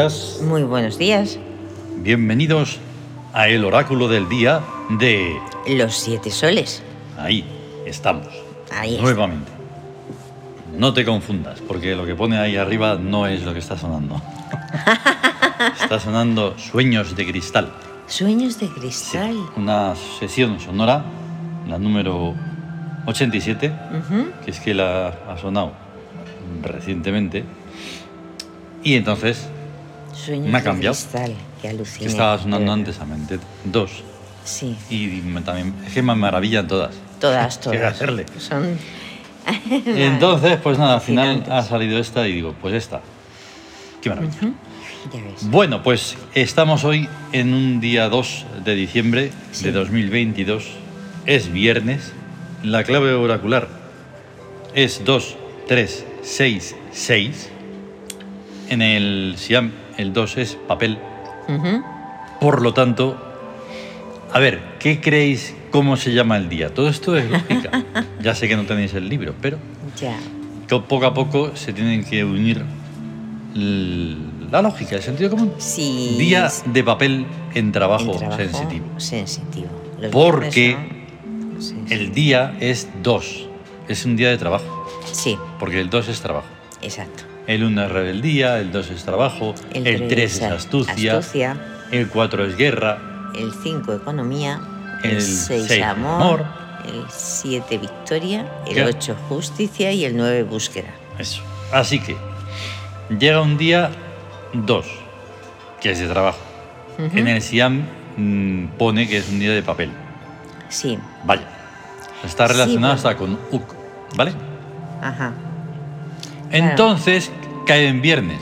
días. Muy buenos días. Bienvenidos a el oráculo del día de... Los siete soles. Ahí estamos. Ahí está. Nuevamente. No te confundas, porque lo que pone ahí arriba no es lo que está sonando. está sonando Sueños de Cristal. Sueños de Sí, cristal. una sesión sonora, la número 87, Ujú. que es que la ha sonado recientemente. Y entonces, Sueños Me ha de cambiado. cristal. Que aluciné. estaba sonando de antes a mente 2. Sí. Y me- también, es que me maravillan todas. Todas, Qué todas. hacerle. Son. Entonces, pues nada, al final ha salido esta y digo, pues esta. Qué maravilla. Ya ves. Bueno, pues estamos hoy en un día 2 de diciembre Sí. de 2022. Es viernes. La clave oracular es 2, 3, 6, 6. En el Siam el 2 es papel. Por lo tanto, a ver, ¿qué creéis cómo se llama el día? Todo esto es lógica. ya sé que no tenéis el libro, pero Ya. poco a poco se tienen que unir la lógica, el sentido común. Sí. Día de papel en trabajo, en trabajo sensitivo. Sensitivo. Los Porque El día es 2, es un día de trabajo, Sí, porque el 2 es trabajo. exacto. El 1 es rebeldía, el 2 es trabajo, el, 3 tres es astucia, astucia, el 4 es guerra, el 5 economía, El el 6 seis, amor, amor. el 7 victoria, el ¿Qué? 8 justicia y el 9 búsqueda. Eso. Así que llega un día 2, que es de trabajo. Ujú. En el Siam mm, pone que es un día de papel. Sí, Vaya. Está Sí, relacionado bueno. hasta con UK, ¿vale? ajá. Entonces cae en viernes.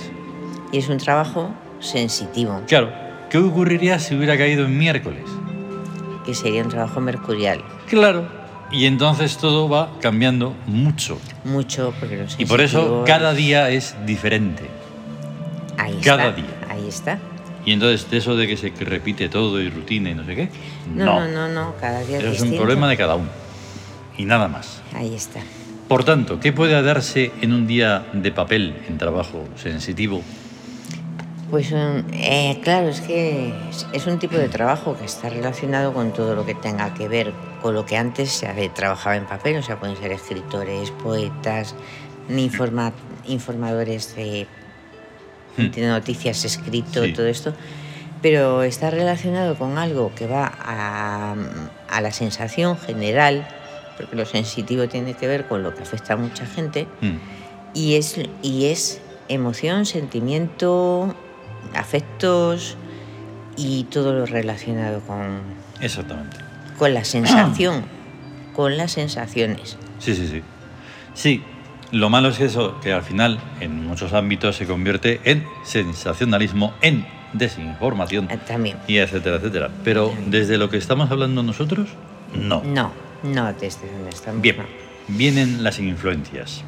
Y es un trabajo sensitivo, Claro, ¿qué ocurriría si hubiera caído en miércoles? que sería un trabajo mercurial. Claro. Y entonces todo va cambiando mucho. Mucho porque los Y por eso cada día es diferente. ahí cada está, día. Ahí está. Y entonces de eso de que se repite todo y rutina y no sé qué. No, no, no, no, cada día Eso es un problema de cada uno. Y nada más. Ahí está. Por tanto, ¿qué puede darse en un día de papel en trabajo sensitivo? Pues un- eh, claro, es que es, un tipo de trabajo que está relacionado con todo lo que tenga que ver con lo que antes se trabajaba en papel, o sea, pueden ser escritores, poetas, informa- informadores de, Hmm. de noticias escrito, Sí. todo esto, pero está relacionado con algo que va a, a la sensación general, porque lo sensitivo tiene que ver con lo que afecta a mucha gente, Mm, y es, y es emoción, sentimiento, afectos y todo lo relacionado con, Exactamente. con la sensación, con las sensaciones. Sí, sí, sí. Sí, lo malo es eso, que al final en muchos ámbitos se convierte en sensacionalismo, en desinformación, Eh, También. y etcétera, etcétera. Pero desde lo que estamos hablando nosotros, no. No, no desde donde estamos. Bien, no. vienen las influencias.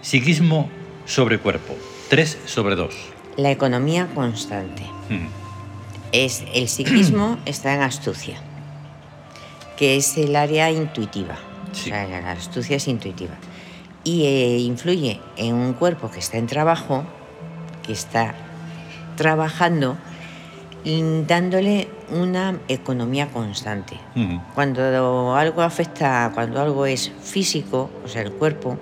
Psiquismo sobre cuerpo, 3 sobre 2. La economía constante. Es, el psiquismo está en astucia, que es el área intuitiva. Sí. O sea, la astucia es intuitiva. Y eh, influye en un cuerpo que está en trabajo, que está trabajando, dándole una economía constante. Cuando algo afecta, cuando algo es físico, o sea, el cuerpo,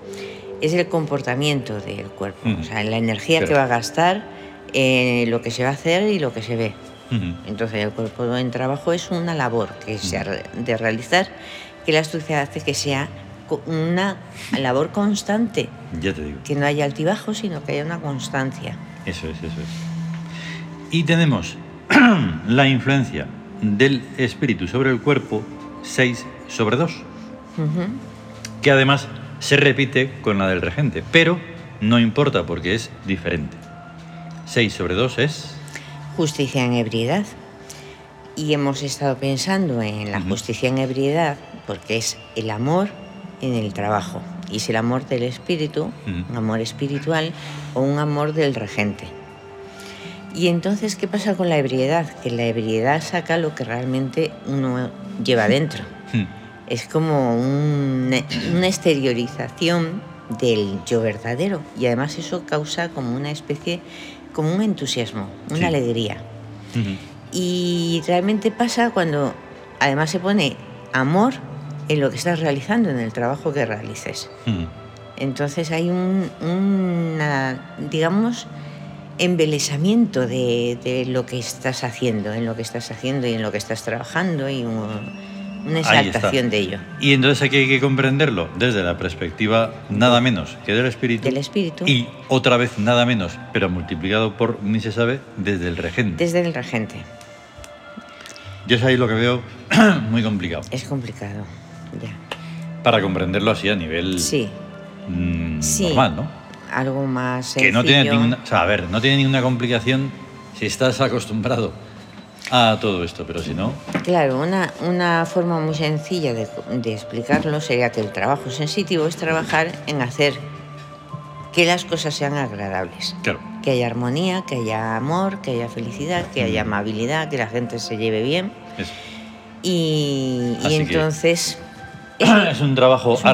es el comportamiento del cuerpo, Ujú. o sea, la energía que Claro. va a gastar, eh, lo que se va a hacer y lo que se ve. Entonces, el cuerpo en trabajo es una labor que se ha de realizar, que la astucia hace que sea una labor constante, Ya te digo. que no haya altibajos, sino que haya una constancia. Eso es, eso es. Y tenemos la influencia del espíritu sobre el cuerpo, 6 sobre 2, Ujú. que además se repite con la del regente, pero no importa porque es diferente. 6 sobre 2 es... Justicia en ebriedad. Y hemos estado pensando en la justicia en ebriedad porque es el amor en el trabajo. Y es el amor del espíritu, un amor espiritual o un amor del regente. Y entonces, ¿qué pasa con la ebriedad? Que la ebriedad saca lo que realmente uno lleva dentro. Hmm, Es como un- una exteriorización del yo verdadero. Y además eso causa como una especie como un entusiasmo, una Sí. alegría. Ujú. Y realmente pasa cuando además se pone amor en lo que estás realizando, en el trabajo que realices. Ujú. Entonces hay un, una, digamos, embelesamiento de, de lo que estás haciendo, en lo que estás haciendo y en lo que estás trabajando y un- una exaltación de ello. Y entonces aquí hay que comprenderlo desde la perspectiva nada menos que del espíritu. Del espíritu. Y otra vez nada menos, pero multiplicado por ni se sabe, desde el regente. Desde el regente. Yo es ahí lo que veo muy complicado. Es complicado. Ya. Para comprenderlo así a nivel Sí, mm, sí. normal, ¿no? Algo más Que no tiene sencillo. ninguna, o sea, a ver, no tiene ninguna complicación si estás acostumbrado a todo esto, pero si no, Claro, una, una forma muy sencilla de, de explicarlo sería que el trabajo sensitivo es trabajar en hacer que las cosas sean agradables. claro. Que haya armonía, que haya amor, que haya felicidad, que haya amabilidad, que la gente se lleve bien. Es, Y, entonces... es un trabajo es un-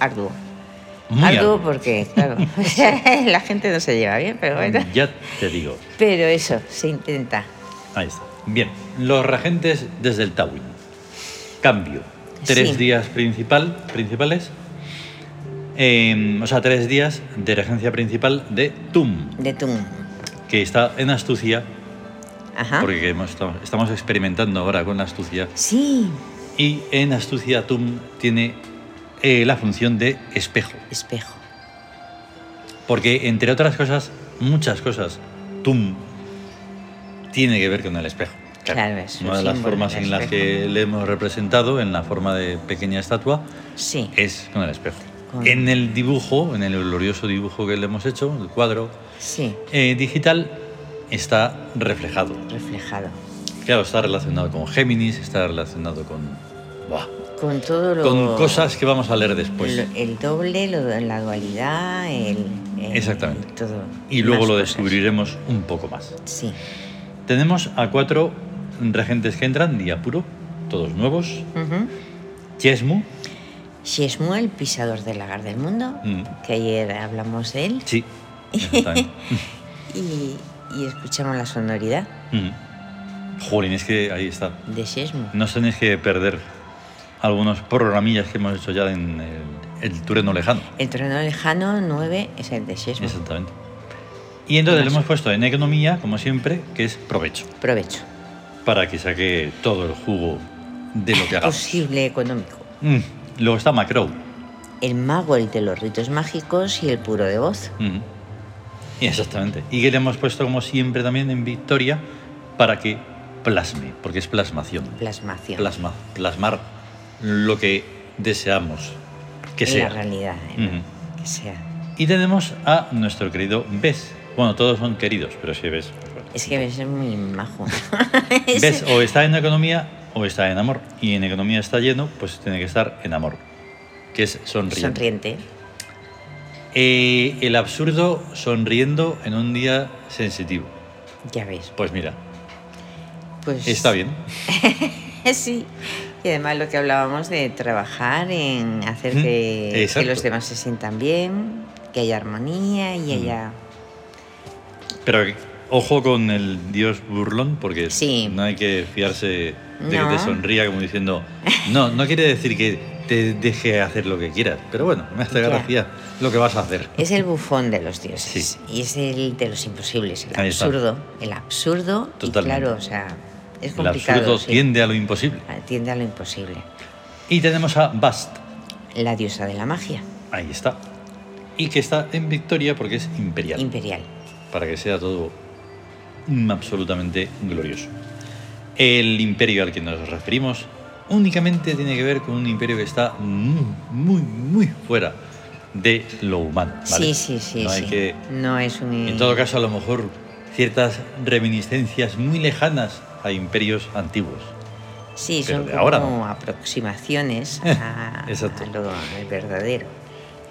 arduo. Muy arduo arduo. porque, claro, la gente no se lleva bien, pero bueno. Ya te digo. Pero eso, se intenta. Ahí está. Bien, los regentes desde el Tawin. Cambio. Tres Sí. días principal, principales. Eh, o sea, tres días de regencia principal de Tum, De tu... que está en astucia, Ajá. porque hemos- estamos experimentando ahora con la astucia. Sí, Y en astucia Tum tiene eh, la función de espejo. espejo. Porque, entre otras cosas, muchas cosas, Tum tiene que ver con el espejo. Claro, es un Una de las formas en las que le hemos representado, en la forma de pequeña estatua, Sí. es con el espejo. Con- En el dibujo, en el glorioso dibujo que le hemos hecho, el cuadro Sí, eh, digital, está reflejado. reflejado. Claro, está relacionado con Géminis, está relacionado con. Buah, Con todo lo... con cosas que vamos a leer después. El, el doble, lo, la dualidad, el, el- Exactamente. Todo. Y luego lo cosas. descubriremos un poco más. Sí. Tenemos a cuatro regentes que entran, día puro, todos nuevos. Chesmu, Shesmu, el pisador del lagar del mundo, Mm. que ayer hablamos de él sí, y, y escuchamos la sonoridad Mm. Jolín, es que ahí está. de Shesmu. No tenéis que perder algunos programillas que hemos hecho ya en el, el Tureno Lejano. El trono lejano 9 es el de Shesmu. Exactamente. Y entonces le hemos puesto en economía, como siempre, que es provecho, Provecho. para que saque todo el jugo de lo que hagamos. Posible económico. Mm. Luego está Macro. El mago, el de los ritos mágicos y el puro de voz. Mm. Exactamente. Y que le hemos puesto, como siempre, también en Victoria, para que plasme, porque es plasmación. Plasmación. Plasma, plasmar lo que deseamos que sea. la realidad. ¿eh? Que sea. Y tenemos a nuestro querido Bes. Bueno, todos son queridos, pero si Bes. pues bueno. Es que es muy majo. Bes o está en economía o está en amor. Y en economía está lleno, pues tiene que estar en amor, que es sonriente. Sonriente. Eh, el absurdo sonriendo en un día sensitivo. Ya ves. Pues mira, Pues está bien. Sí. Y además lo que hablábamos de trabajar en hacer que, los demás se sientan bien, que haya armonía y haya... Pero ojo con el dios burlón, porque Sí. no hay que fiarse de No. que te sonría como diciendo, no, no quiere decir que te deje hacer lo que quieras, pero bueno, me hace gracia lo que vas a hacer. Es el bufón de los dioses Sí. y es el de los imposibles, el Ahí está. absurdo. El absurdo Totalmente. y claro, o sea, es El complicado. absurdo sí. tiende a lo imposible. Tiende a lo imposible. Y tenemos a Bast, La diosa de la magia, ahí está. Y que está en victoria porque es imperial, imperial. para que sea todo mm, absolutamente glorioso. El imperio al que nos referimos únicamente tiene que ver con un imperio que está muy, muy, muy fuera de lo humano. ¿vale? Sí, sí, sí. No hay sí. que, No es un... en todo caso, a lo mejor ciertas reminiscencias muy lejanas a imperios antiguos. Sí, pero son como ahora no. aproximaciones a, Exacto. a lo al verdadero.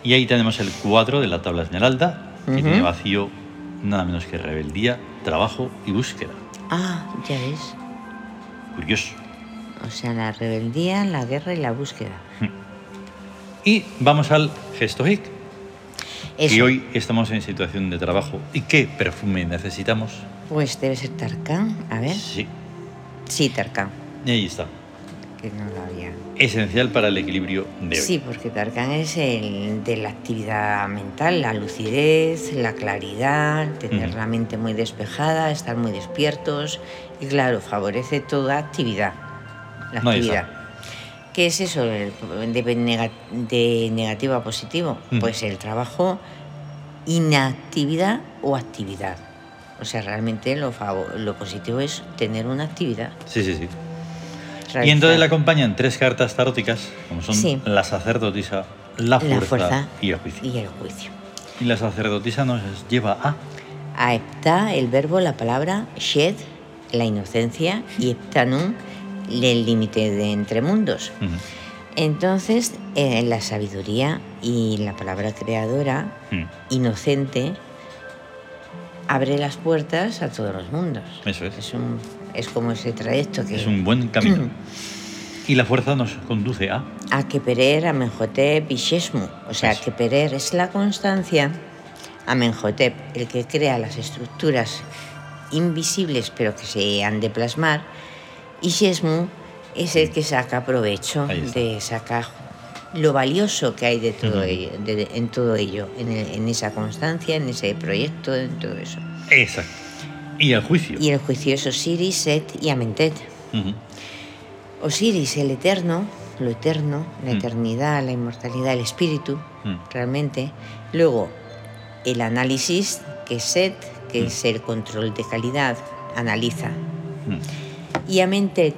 Y ahí tenemos el 4 de la tabla esmeralda, que Ujú. tiene vacío nada menos que rebeldía, trabajo y búsqueda. Ah, ya ves. Curioso. O sea, la rebeldía, la guerra y la búsqueda. Y vamos al gesto hic. Y hoy estamos en situación de trabajo. ¿Y qué perfume necesitamos? Pues debe ser Tarkan. A ver. Sí, Tarkan. y ahí está. Que no lo había. Esencial para el equilibrio de hoy. Sí, porque Tarkan es el de la actividad mental, la lucidez, la claridad, tener la mente muy despejada, estar muy despiertos y claro, favorece toda actividad. La No, actividad. ¿Qué es eso de, nega- de negativo a positivo? Pues el trabajo, inactividad o actividad. O sea, realmente lo, lo positivo es tener una actividad. Sí, sí, sí. Y entonces le acompañan tres cartas taróticas, como son Sí. la sacerdotisa, la fuerza, la fuerza y el juicio. y el juicio. Y la sacerdotisa nos lleva a... A hepta, el verbo, la palabra, shed, la inocencia, y heptanum, el límite de entre mundos. Entonces, eh, la sabiduría y la palabra creadora, inocente, abre las puertas a todos los mundos. Eso es. Es, un, es como ese trayecto que... Es un buen camino. Y la fuerza nos conduce a... A Keperer, Amenhotep y Shesmu. O sea, Eso. Keperer es la constancia, Amenhotep, el que crea las estructuras invisibles pero que se han de plasmar, y Shesmu es el que saca provecho de sacar lo valioso que hay de todo ello, de- en todo ello, en, el- en esa constancia, en ese proyecto, en todo eso. Exacto. Y el juicio. Y el juicio es Osiris, Set y Amentet. Ujú. Osiris, el eterno, lo eterno, la Mm. eternidad, la inmortalidad, el espíritu, Mm. realmente. Luego, el análisis, que es Set, que Mm. es el control de calidad, analiza. Y Amentet,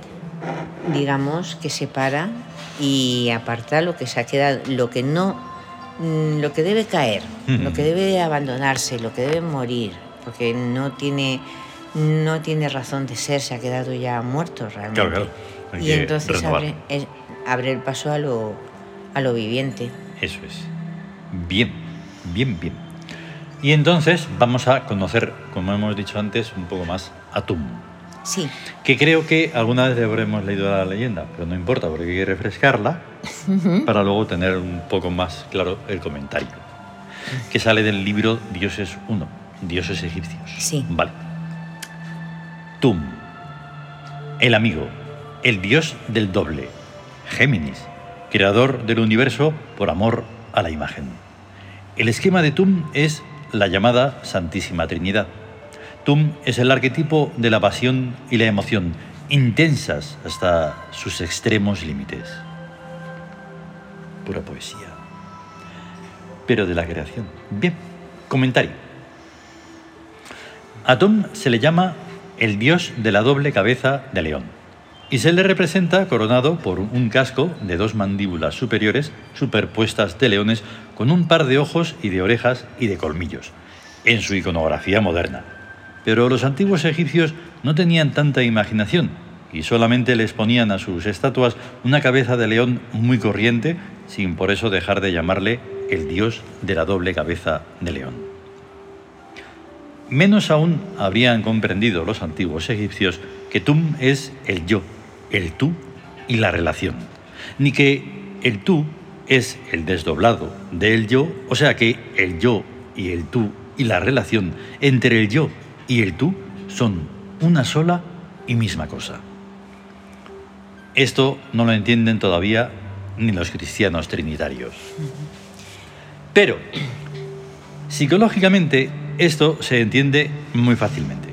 digamos, que separa y aparta lo que se ha quedado, lo que no, mm, lo que debe caer, lo que debe abandonarse, lo que debe morir, porque no tiene, no tiene razón de ser, se ha quedado ya muerto realmente. Claro, claro. Hay Y entonces abre, es- abre el paso a lo, a lo viviente. Eso es. Bien, bien, bien. Y entonces vamos a conocer, como hemos dicho antes, un poco más a Tum. Sí, Que creo que alguna vez habremos leído la leyenda, pero no importa porque hay que refrescarla para luego tener un poco más claro el comentario. Que sale del libro Dioses 1, Dioses egipcios. Sí. Vale. Tum, el amigo, el dios del doble, Géminis, creador del universo por amor a la imagen. El esquema de Tum es la llamada Santísima Trinidad. Tum es el arquetipo de la pasión y la emoción, intensas hasta sus extremos límites. Pura poesía. Pero de la creación. Bien, comentario. A Tum se le llama el dios de la doble cabeza de león y se le representa coronado por un casco de dos mandíbulas superiores superpuestas de leones con un par de ojos y de orejas y de colmillos, en su iconografía moderna. Pero los antiguos egipcios no tenían tanta imaginación y solamente les ponían a sus estatuas una cabeza de león muy corriente, sin por eso dejar de llamarle el dios de la doble cabeza de león. Menos aún habrían comprendido los antiguos egipcios que Tum es el yo, el tú y la relación, ni que el tú es el desdoblado del yo, o sea que el yo y el tú y la relación entre el yo y el tú son una sola y misma cosa. Esto no lo entienden todavía ni los cristianos trinitarios. Pero, psicológicamente, esto se entiende muy fácilmente.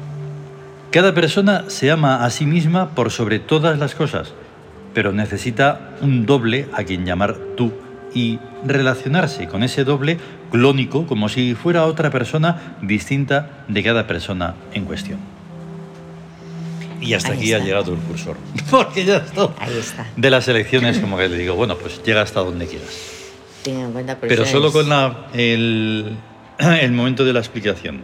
Cada persona se ama a sí misma por sobre todas las cosas, pero necesita un doble a quien llamar tú y relacionarse con ese doble clónico como si fuera otra persona distinta de cada persona en cuestión. Y hasta Ahí aquí ha llegado el cursor. Porque ya está. ahí está. De las elecciones, como que le digo, bueno, pues llega hasta donde quieras. Tengan en cuenta Pero solo con la- el, el momento de la explicación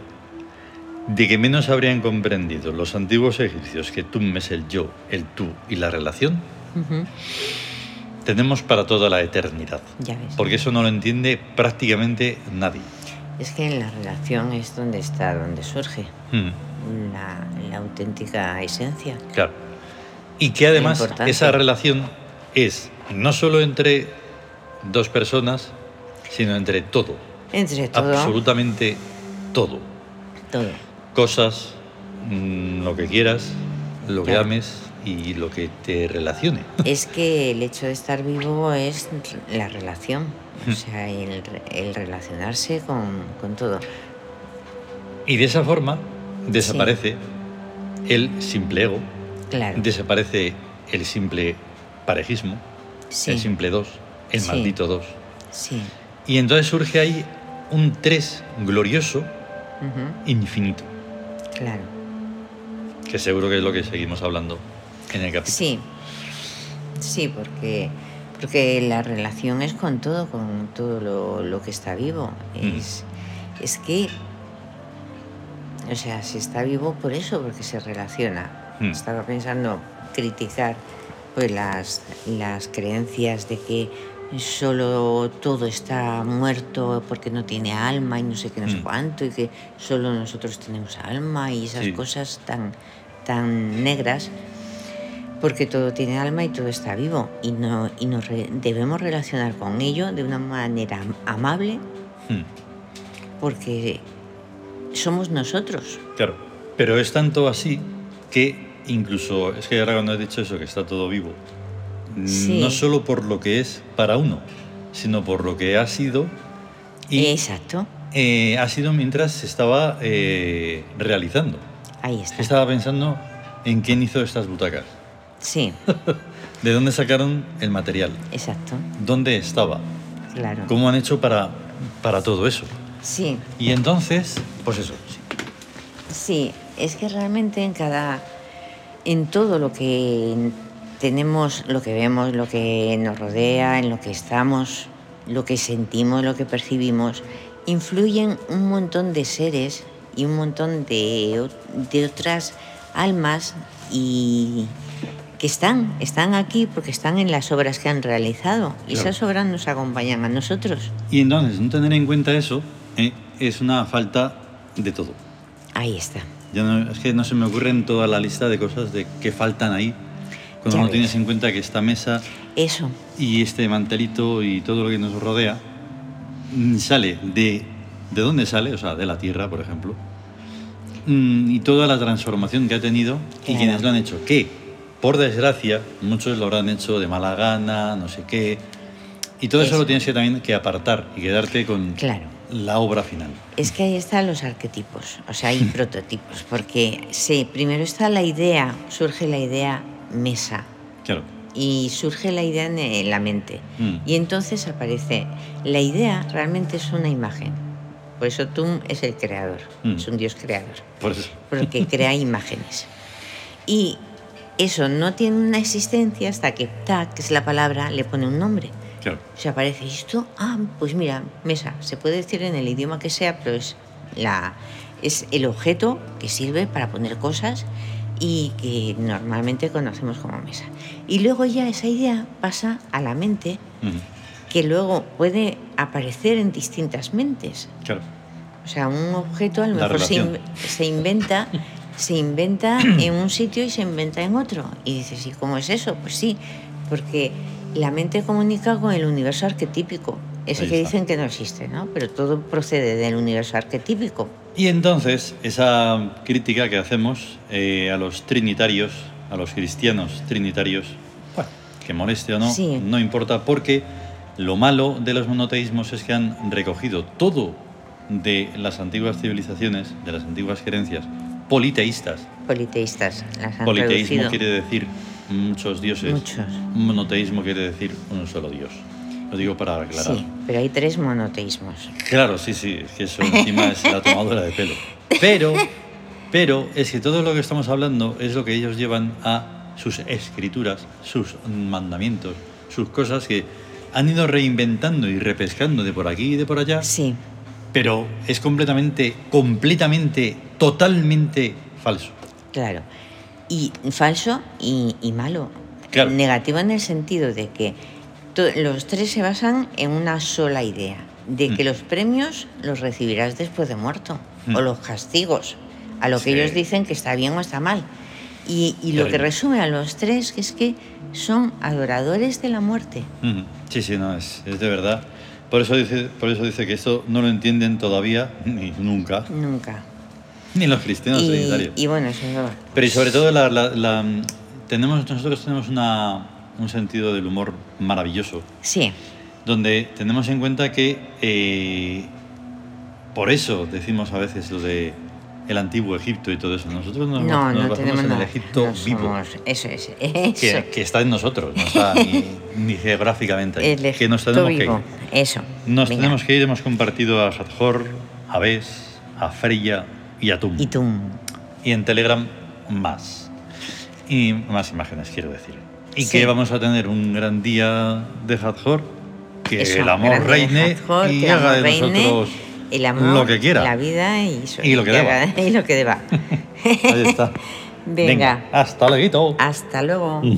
de que menos habrían comprendido los antiguos egipcios que tú es el yo, el tú y la relación, tenemos para toda la eternidad. Ya ves. Porque eso no lo entiende prácticamente nadie. Es que en la relación es donde está, donde surge Mm, la, la auténtica esencia. claro. Y que además esa relación es no solo entre dos personas, sino entre todo. Entre todo. absolutamente todo. Todo. Cosas, mm, lo que quieras, lo que ames y lo que te relacione. Es que el hecho de estar vivo es la relación, o Hmm. sea, el, re- el relacionarse con, con todo. Y de esa forma desaparece el simple ego, Claro. desaparece el simple parejismo, Sí. el simple dos, el Sí. maldito dos. Sí. Y entonces surge ahí un tres glorioso infinito, Claro. que seguro que es lo que seguimos hablando en el capítulo. Sí. Sí, porque, porque la relación es con todo, con todo lo, lo que está vivo. Mm. Es, que, o sea, se está vivo por eso, porque se relaciona. Mm. Estaba pensando criticar pues las, las creencias de que solo todo está muerto porque no tiene alma y no sé qué, no sé Mm. cuánto, y que solo nosotros tenemos alma y esas Sí. cosas tan, tan negras porque todo tiene alma y todo está vivo y, no, y nos re- debemos relacionar con ello de una manera am- amable Mm, porque somos nosotros. Claro, pero es tanto así que incluso, es que ahora cuando has dicho eso, que está todo vivo, Sí. no solo por lo que es para uno, sino por lo que ha sido y Exacto, eh, ha sido mientras se estaba eh, realizando. ahí está. Estaba pensando en quién hizo estas butacas, Sí, de dónde sacaron el material, exacto, dónde estaba, claro. cómo han hecho para, para todo eso. Sí, Y entonces, pues eso, sí. sí, es que realmente en cada, en todo lo que tenemos, lo que vemos, lo que nos rodea, en lo que estamos, lo que sentimos, lo que percibimos, influyen un montón de seres y un montón de, de otras almas y que están, están aquí porque están en las obras que han realizado y Claro. esas obras nos acompañan a nosotros. Y entonces, no tener en cuenta eso eh, es una falta de todo. Ahí está. Ya no- es que no se me ocurre en toda la lista de cosas de que faltan ahí. Cuando Ya no ves. tienes en cuenta que esta mesa Eso, y este mantelito y todo lo que nos rodea mm, sale de... ¿De dónde sale? O sea, de la Tierra, por ejemplo. Mm, Y toda la transformación que ha tenido y Claro. quienes lo han hecho. Que, por desgracia, muchos lo habrán hecho de mala gana, no sé qué. Y todo eso, Eso. lo tienes que también que apartar y quedarte con claro. la obra final. Es que ahí están los arquetipos, o sea, hay prototipos, porque sí, primero está la idea, surge la idea mesa Claro. y surge la idea en la mente. Mm. Y entonces aparece, la idea realmente es una imagen. Por eso Tum es el creador, Mm. es un dios creador, Por eso. porque crea imágenes. Y eso no tiene una existencia hasta que Ta, que es la palabra, le pone un nombre. Claro. Se aparece esto, ah, pues mira, mesa, se puede decir en el idioma que sea, pero es, la, es el objeto que sirve para poner cosas y que normalmente conocemos como mesa. Y luego ya esa idea pasa a la mente, que luego puede aparecer en distintas mentes. Claro. O sea, un objeto a lo La mejor se, relación. in- se inventa, se inventa en un sitio y se inventa en otro. Y dices, ¿y cómo es eso? Pues sí, porque la mente comunica con el universo arquetípico, ese que dicen que no existe, ¿no? Pero todo procede del universo arquetípico. Y entonces, esa crítica que hacemos eh, a los trinitarios, a los cristianos trinitarios, bueno, que moleste o no, Sí. no importa, porque lo malo de los monoteísmos es que han recogido todo de las antiguas civilizaciones, de las antiguas creencias politeístas. Politeístas las han Politeísmo reducido. quiere decir muchos dioses. Muchos. Monoteísmo quiere decir un solo dios. Lo digo para aclarar. Sí, pero hay tres monoteísmos. Claro, sí, sí, es que eso encima es la tomadura de pelo. Pero, pero es que todo lo que estamos hablando es lo que ellos llevan a sus escrituras, sus mandamientos, sus cosas que han ido reinventando y repescando de por aquí y de por allá, Sí, pero es completamente, completamente, totalmente falso. Claro. Y falso y, y malo. Claro. Negativo en el sentido de que los tres se basan en una sola idea, de que Mm. los premios los recibirás después de muerto, Mm. o los castigos, a lo que ellos dicen que está bien o está mal. Y, y lo que resume a los tres es que son adoradores de la muerte. Ujú. Sí, sí, no, es, es de verdad. Por eso dice, por eso dice que esto no lo entienden todavía, ni nunca, Nunca. Ni los cristianos Y, trinitarios. y bueno, eso es Pero y sobre todo la, la- la- tenemos, nosotros tenemos una, un sentido del humor maravilloso, Sí, donde tenemos en cuenta que eh, por eso decimos a veces lo de el antiguo Egipto y todo eso. Nosotros nos, no, nos no basamos tenemos en el Egipto no vivo, somos- eso es, eso. que, que está en nosotros, no está ni, ni geográficamente ahí, el que nos tenemos que vivo. ir. Eso. Nos venga. tenemos que ir, hemos compartido a Hathor, a Bes, a Freya y a Tum. Y tú. Y en Telegram más. Y más imágenes, quiero decir. Y Sí. que vamos a tener un gran día de Hathor, que Eso, el amor reine y haga amor de reine, nosotros el amor, lo que quiera. La vida y, eso, Y lo que deba. haga- y lo que deba. Ahí está. Venga. hasta luego. Hasta luego. Mm.